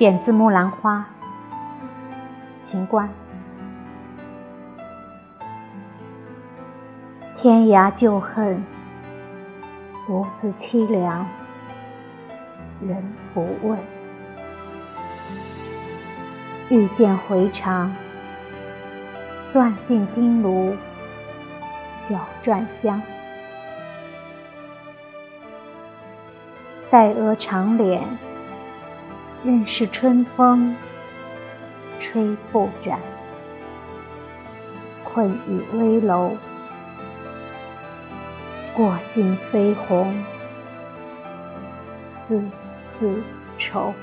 点自《木兰花》，秦观。天涯旧恨，独自凄凉，人不问。欲见回肠，断尽丁炉，小篆香。黛额长脸，任是春风吹不展，困倚危楼过尽飞鸿，字字愁。